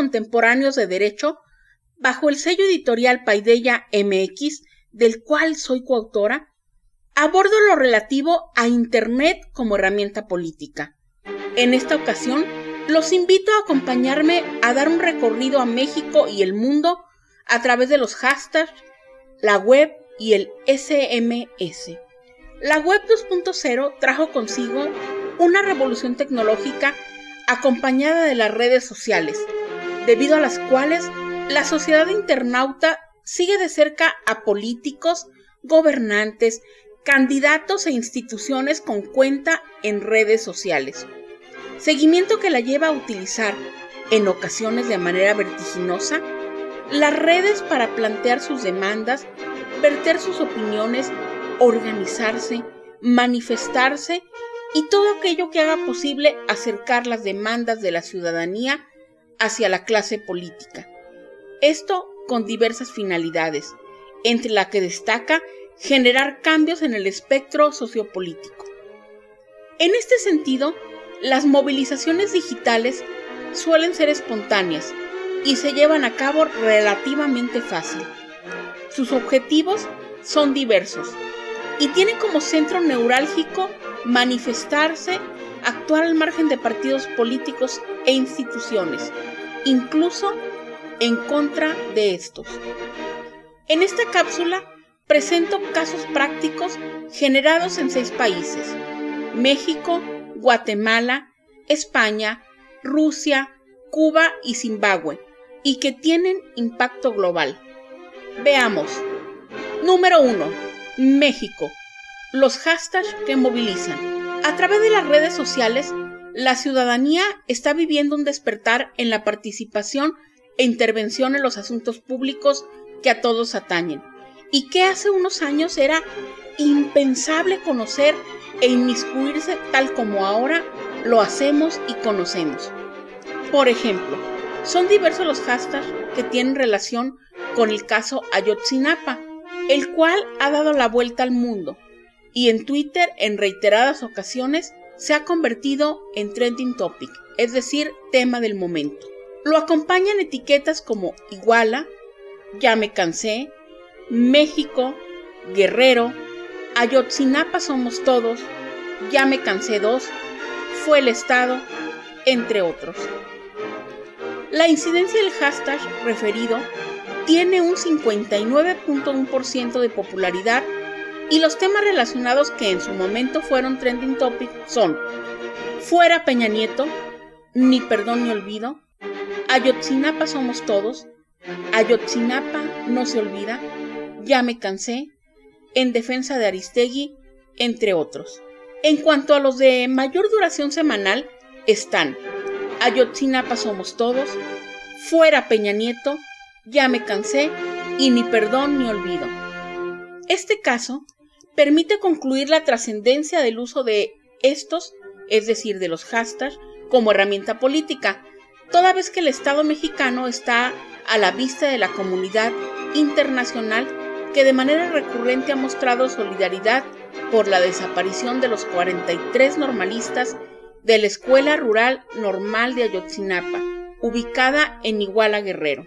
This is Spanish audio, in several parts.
Contemporáneos de Derecho, bajo el sello editorial Paideya MX, del cual soy coautora, abordo lo relativo a Internet como herramienta política. En esta ocasión, los invito a acompañarme a dar un recorrido a México y el mundo a través de los hashtags, la web y el SMS. La web 2.0 trajo consigo una revolución tecnológica acompañada de las redes sociales, debido a las cuales la sociedad internauta sigue de cerca a políticos, gobernantes, candidatos e instituciones con cuenta en redes sociales. Seguimiento que la lleva a utilizar, en ocasiones de manera vertiginosa, las redes para plantear sus demandas, verter sus opiniones, organizarse, manifestarse y todo aquello que haga posible acercar las demandas de la ciudadanía hacia la clase política. Esto con diversas finalidades, entre la que destaca generar cambios en el espectro sociopolítico. En este sentido, las movilizaciones digitales suelen ser espontáneas y se llevan a cabo relativamente fácil. Sus objetivos son diversos y tienen como centro neurálgico manifestarse, actuar al margen de partidos políticos e instituciones, incluso en contra de estos. En esta cápsula presento casos prácticos generados en seis países, México, Guatemala, España, Rusia, Cuba y Zimbabue, y que tienen impacto global. Veamos. Número 1. México los hashtags que movilizan. A través de las redes sociales, la ciudadanía está viviendo un despertar en la participación e intervención en los asuntos públicos que a todos atañen, y que hace unos años era impensable conocer e inmiscuirse tal como ahora lo hacemos y conocemos. Por ejemplo, son diversos los hashtags que tienen relación con el caso Ayotzinapa, el cual ha dado la vuelta al mundo y en Twitter en reiteradas ocasiones se ha convertido en trending topic, es decir, tema del momento. Lo acompañan etiquetas como Iguala, Ya me cansé, México, Guerrero, Ayotzinapa somos todos, Ya me cansé dos, Fue el Estado, entre otros. La incidencia del hashtag referido tiene un 59.1% de popularidad y los temas relacionados que en su momento fueron trending topic son Fuera Peña Nieto, Ni Perdón ni Olvido, Ayotzinapa Somos Todos, Ayotzinapa No Se Olvida, Ya Me Cansé, En Defensa de Aristegui, entre otros. En cuanto a los de mayor duración semanal, están Ayotzinapa Somos Todos, Fuera Peña Nieto, Ya Me Cansé y Ni Perdón ni Olvido. Este caso permite concluir la trascendencia del uso de estos, es decir, de los hashtags, como herramienta política, toda vez que el Estado mexicano está a la vista de la comunidad internacional que de manera recurrente ha mostrado solidaridad por la desaparición de los 43 normalistas de la Escuela Rural Normal de Ayotzinapa, ubicada en Iguala Guerrero.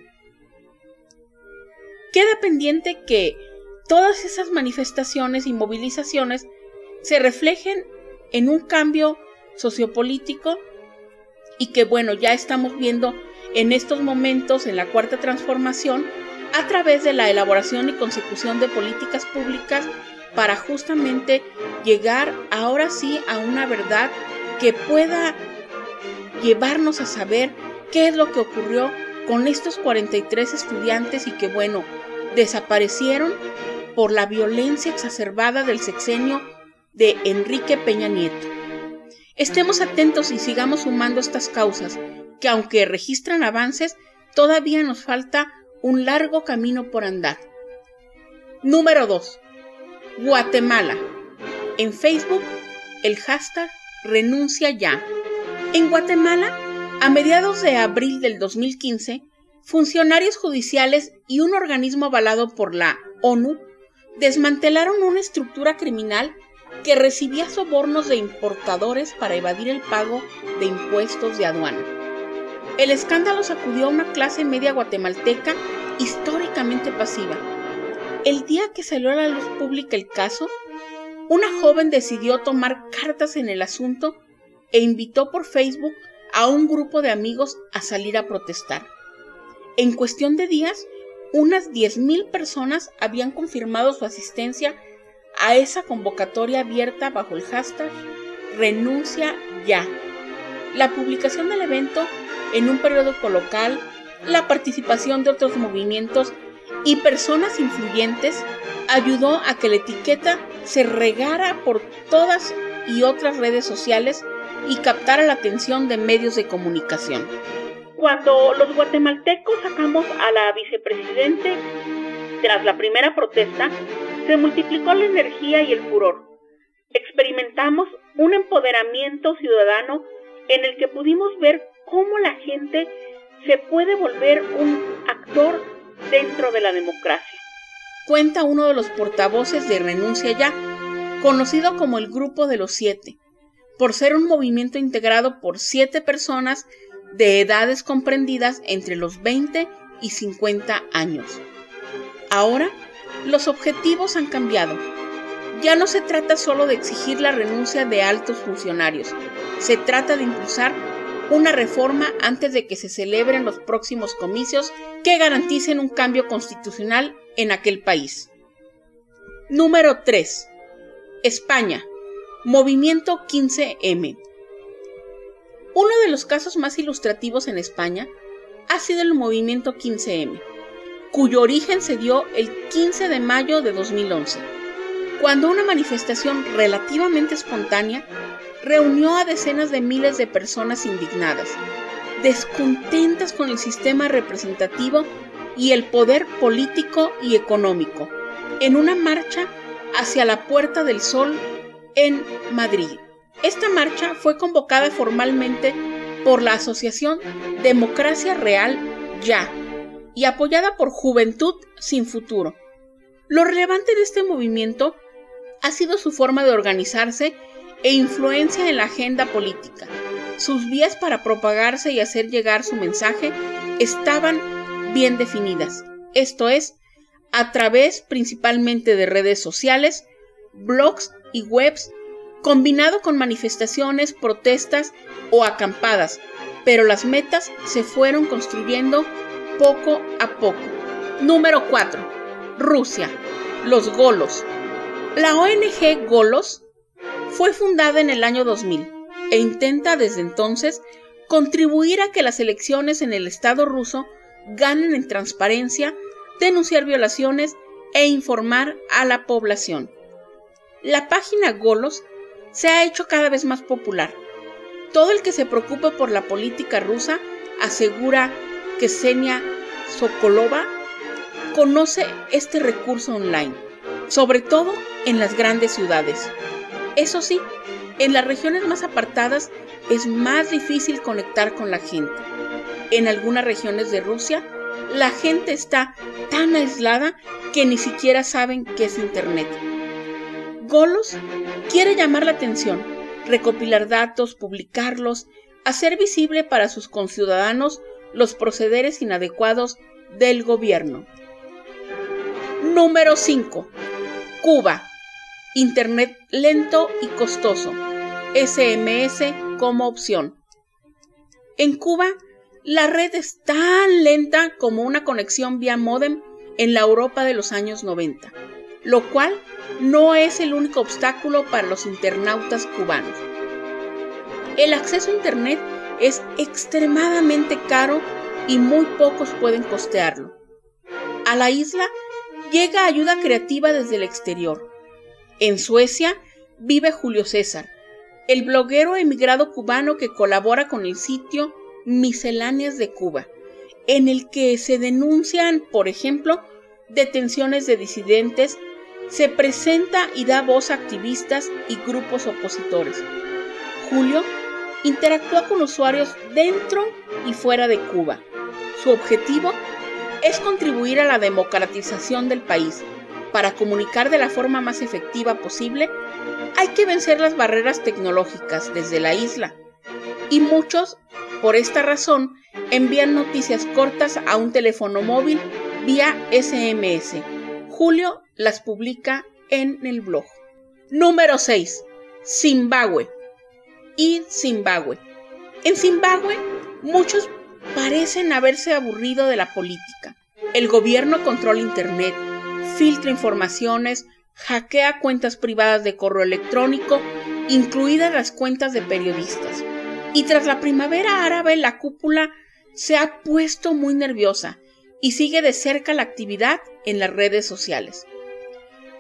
Queda pendiente que todas esas manifestaciones y movilizaciones se reflejen en un cambio sociopolítico y que bueno, ya estamos viendo en estos momentos en la cuarta transformación a través de la elaboración y consecución de políticas públicas para justamente llegar ahora sí a una verdad que pueda llevarnos a saber qué es lo que ocurrió con estos 43 estudiantes y que, bueno, desaparecieron por la violencia exacerbada del sexenio de Enrique Peña Nieto. Estemos atentos y sigamos sumando estas causas, que aunque registran avances, todavía nos falta un largo camino por andar. Número 2. Guatemala. En Facebook, el hashtag renuncia ya. En Guatemala, a mediados de abril del 2015, funcionarios judiciales y un organismo avalado por la ONU desmantelaron una estructura criminal que recibía sobornos de importadores para evadir el pago de impuestos de aduana. El escándalo sacudió a una clase media guatemalteca históricamente pasiva. El día que salió a la luz pública el caso, una joven decidió tomar cartas en el asunto e invitó por Facebook a un grupo de amigos a salir a protestar. En cuestión de días, unas 10.000 personas habían confirmado su asistencia a esa convocatoria abierta bajo el hashtag Renuncia ya. La publicación del evento en un periódico local, la participación de otros movimientos y personas influyentes ayudó a que la etiqueta se regara por todas y otras redes sociales y captara la atención de medios de comunicación. Cuando los guatemaltecos sacamos a la vicepresidente tras la primera protesta, se multiplicó la energía y el furor. Experimentamos un empoderamiento ciudadano en el que pudimos ver cómo la gente se puede volver un actor dentro de la democracia. Cuenta uno de los portavoces de Renuncia Ya, conocido como el Grupo de los Siete, por ser un movimiento integrado por siete personas de edades comprendidas entre los 20 y 50 años. Ahora, los objetivos han cambiado. Ya no se trata solo de exigir la renuncia de altos funcionarios, se trata de impulsar una reforma antes de que se celebren los próximos comicios que garanticen un cambio constitucional en aquel país. Número 3. España. Movimiento 15M. Uno de los casos más ilustrativos en España ha sido el movimiento 15M, cuyo origen se dio el 15 de mayo de 2011, cuando una manifestación relativamente espontánea reunió a decenas de miles de personas indignadas, descontentas con el sistema representativo y el poder político y económico, en una marcha hacia la Puerta del Sol en Madrid. Esta marcha fue convocada formalmente por la Asociación Democracia Real Ya y apoyada por Juventud sin Futuro. Lo relevante de este movimiento ha sido su forma de organizarse e influencia en la agenda política. Sus vías para propagarse y hacer llegar su mensaje estaban bien definidas, esto es, a través principalmente de redes sociales, blogs y webs combinado con manifestaciones, protestas o acampadas, pero las metas se fueron construyendo poco a poco. Número 4. Rusia. Los Golos. La ONG Golos fue fundada en el año 2000 e intenta desde entonces contribuir a que las elecciones en el Estado ruso ganen en transparencia, denunciar violaciones e informar a la población. La página Golos se ha hecho cada vez más popular. Todo el que se preocupe por la política rusa asegura que Senia Sokolova conoce este recurso online, sobre todo en las grandes ciudades. Eso sí, en las regiones más apartadas es más difícil conectar con la gente. En algunas regiones de Rusia, la gente está tan aislada que ni siquiera saben qué es Internet. Golos quiere llamar la atención, recopilar datos, publicarlos, hacer visible para sus conciudadanos los procederes inadecuados del gobierno. Número 5. Cuba. Internet lento y costoso. SMS como opción. En Cuba, la red es tan lenta como una conexión vía modem en la Europa de los años 90 lo cual no es el único obstáculo para los internautas cubanos. el acceso a Internet es extremadamente caro y muy pocos pueden costearlo. A la isla llega ayuda creativa desde el exterior. En Suecia vive Julio César, el bloguero emigrado cubano que colabora con el sitio Misceláneas de Cuba, en el que se denuncian, por ejemplo, detenciones de disidentes, se presenta y da voz a activistas y grupos opositores. Julio interactúa con usuarios dentro y fuera de Cuba. Su objetivo es contribuir a la democratización del país. Para comunicar de la forma más efectiva posible, hay que vencer las barreras tecnológicas desde la isla. Y muchos, por esta razón, envían noticias cortas a un teléfono móvil vía SMS. Julio las publica en el blog. Número 6. Zimbabue. Y Zimbabue. En Zimbabue, muchos parecen haberse aburrido de la política. El gobierno controla Internet, filtra informaciones, hackea cuentas privadas de correo electrónico, incluidas las cuentas de periodistas. Y tras la primavera árabe, la cúpula se ha puesto muy nerviosa y sigue de cerca la actividad en las redes sociales.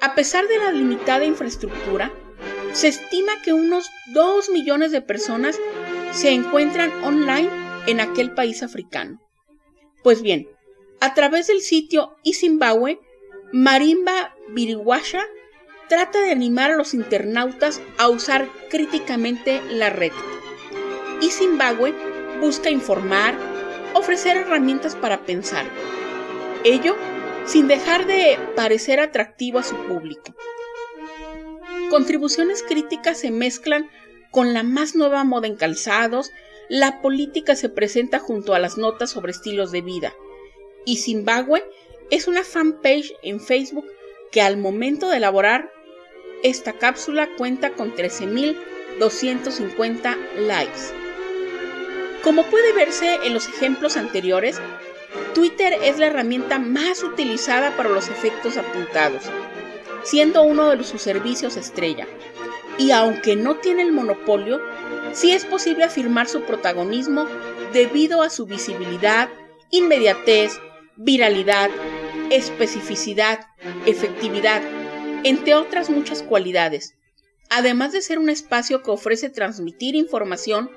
A pesar de la limitada infraestructura, se estima que unos 2 millones de personas se encuentran online en aquel país africano. Pues bien, a través del sitio eZimbabwe, Marimba Biriwasha trata de animar a los internautas a usar críticamente la red. eZimbabwe busca informar, ofrecer herramientas para pensar. Ello sin dejar de parecer atractivo a su público. Contribuciones críticas se mezclan con la más nueva moda en calzados, la política se presenta junto a las notas sobre estilos de vida. Y Zimbabue es una fanpage en Facebook que al momento de elaborar esta cápsula cuenta con 13.250 likes. Como puede verse en los ejemplos anteriores, Twitter es la herramienta más utilizada para los efectos apuntados, siendo uno de sus servicios estrella. Y aunque no tiene el monopolio, sí es posible afirmar su protagonismo debido a su visibilidad, inmediatez, viralidad, especificidad, efectividad, entre otras muchas cualidades, además de ser un espacio que ofrece transmitir información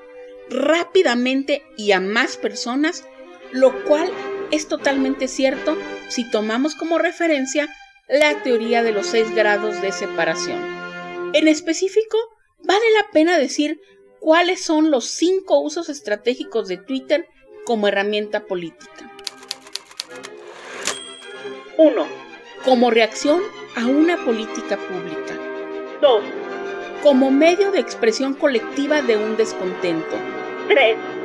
rápidamente y a más personas, lo cual es totalmente cierto si tomamos como referencia la teoría de los seis grados de separación. En específico, vale la pena decir cuáles son los cinco usos estratégicos de Twitter como herramienta política. 1. Como reacción a una política pública. 2. Como medio de expresión colectiva de un descontento. 3.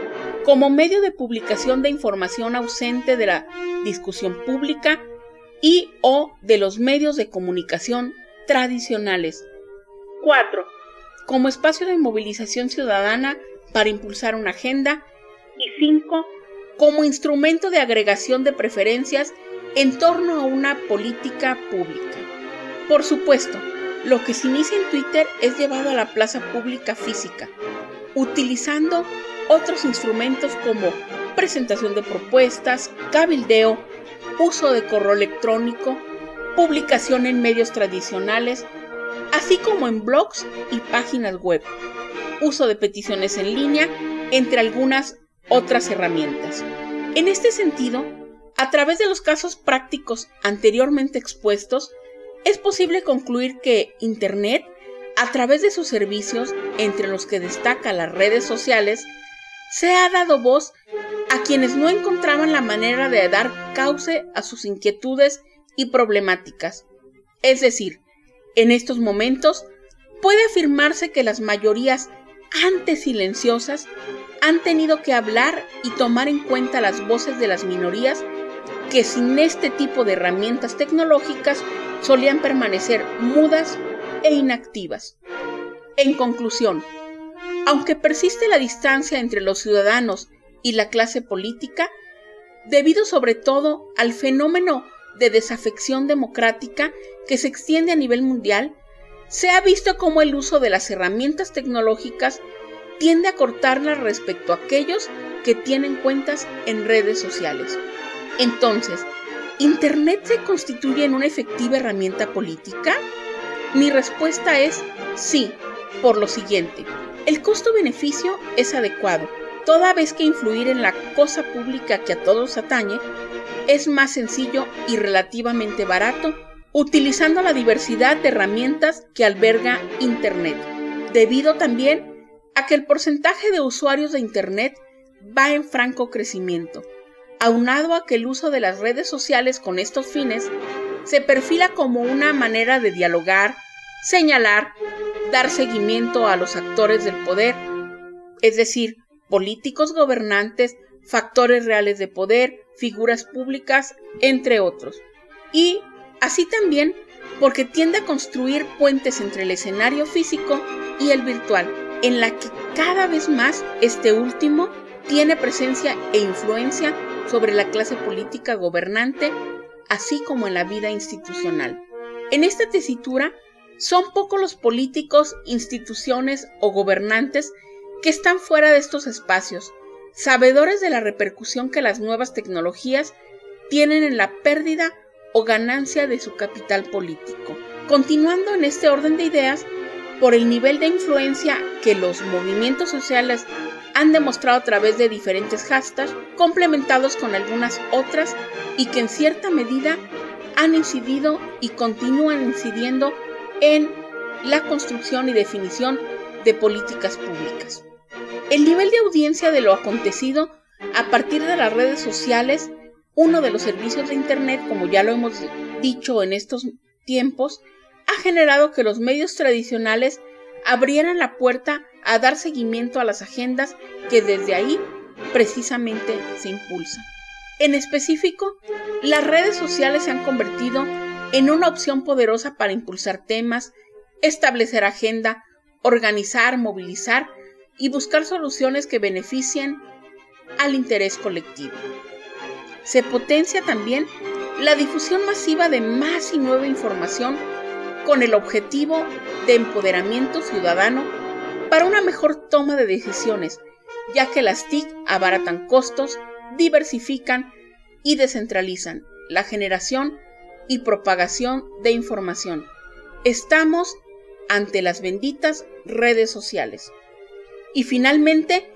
Como medio de publicación de información ausente de la discusión pública y o de los medios de comunicación tradicionales. 4 como espacio de movilización ciudadana para impulsar una agenda y 5. como instrumento de agregación de preferencias en torno a una política pública. Por supuesto, lo que se inicia en Twitter es llevado a la plaza pública física, utilizando otros instrumentos como presentación de propuestas, cabildeo, uso de correo electrónico, publicación en medios tradicionales, así como en blogs y páginas web, uso de peticiones en línea, entre algunas otras herramientas. En este sentido, a través de los casos prácticos anteriormente expuestos, es posible concluir que Internet, a través de sus servicios, entre los que destaca las redes sociales, se ha dado voz a quienes no encontraban la manera de dar cauce a sus inquietudes y problemáticas. Es decir, en estos momentos, puede afirmarse que las mayorías antes silenciosas han tenido que hablar y tomar en cuenta las voces de las minorías que sin este tipo de herramientas tecnológicas solían permanecer mudas e inactivas. En conclusión, aunque persiste la distancia entre los ciudadanos y la clase política, debido sobre todo al fenómeno de desafección democrática que se extiende a nivel mundial, se ha visto como el uso de las herramientas tecnológicas tiende a cortarla respecto a aquellos que tienen cuentas en redes sociales. Entonces, ¿Internet se constituye en una efectiva herramienta política? Mi respuesta es sí, por lo siguiente. El costo-beneficio es adecuado, toda vez que influir en la cosa pública que a todos atañe es más sencillo y relativamente barato utilizando la diversidad de herramientas que alberga Internet, debido también a que el porcentaje de usuarios de Internet va en franco crecimiento, aunado a que el uso de las redes sociales con estos fines se perfila como una manera de dialogar, señalar, dar seguimiento a los actores del poder, es decir, políticos gobernantes, factores reales de poder, figuras públicas, entre otros. Y así también porque tiende a construir puentes entre el escenario físico y el virtual, en la que cada vez más este último tiene presencia e influencia sobre la clase política gobernante, así como en la vida institucional. En esta tesitura, son pocos los políticos, instituciones o gobernantes que están fuera de estos espacios, sabedores de la repercusión que las nuevas tecnologías tienen en la pérdida o ganancia de su capital político. Continuando en este orden de ideas, por el nivel de influencia que los movimientos sociales han demostrado a través de diferentes hashtags, complementados con algunas otras y que en cierta medida han incidido y continúan incidiendo en la construcción y definición de políticas públicas. El nivel de audiencia de lo acontecido a partir de las redes sociales, uno de los servicios de Internet, como ya lo hemos dicho en estos tiempos, ha generado que los medios tradicionales abrieran la puerta a dar seguimiento a las agendas que desde ahí precisamente se impulsan. En específico, las redes sociales se han convertido en una opción poderosa para impulsar temas, establecer agenda, organizar, movilizar y buscar soluciones que beneficien al interés colectivo. Se potencia también la difusión masiva de más y nueva información con el objetivo de empoderamiento ciudadano para una mejor toma de decisiones, ya que las TIC abaratan costos, diversifican y descentralizan la generación y propagación de información. Estamos ante las benditas redes sociales. Y finalmente,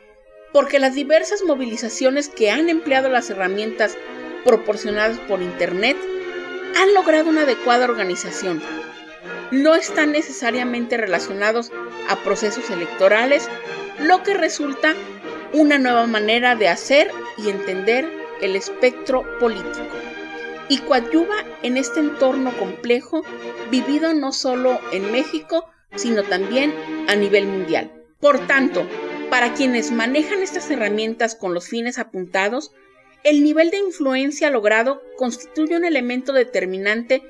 porque las diversas movilizaciones que han empleado las herramientas proporcionadas por Internet han logrado una adecuada organización. No están necesariamente relacionados a procesos electorales, lo que resulta una nueva manera de hacer y entender el espectro político y coadyuva en este entorno complejo vivido no solo en México, sino también a nivel mundial. Por tanto, para quienes manejan estas herramientas con los fines apuntados, el nivel de influencia logrado constituye un elemento determinante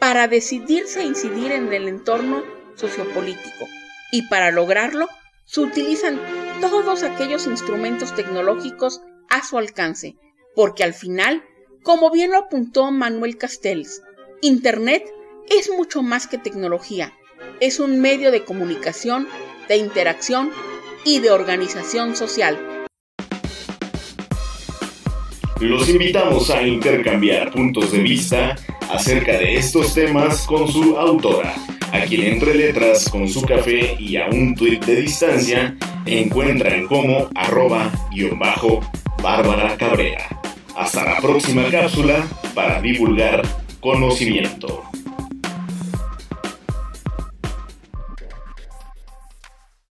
para decidirse a incidir en el entorno sociopolítico y para lograrlo se utilizan todos aquellos instrumentos tecnológicos a su alcance, porque al final como bien lo apuntó Manuel Castells, Internet es mucho más que tecnología, es un medio de comunicación, de interacción y de organización social. Los invitamos a intercambiar puntos de vista acerca de estos temas con su autora, a quien entre letras con su café y a un tuit de distancia encuentran como arroba guion bajo Bárbara Cabrera. Hasta la próxima cápsula para divulgar conocimiento.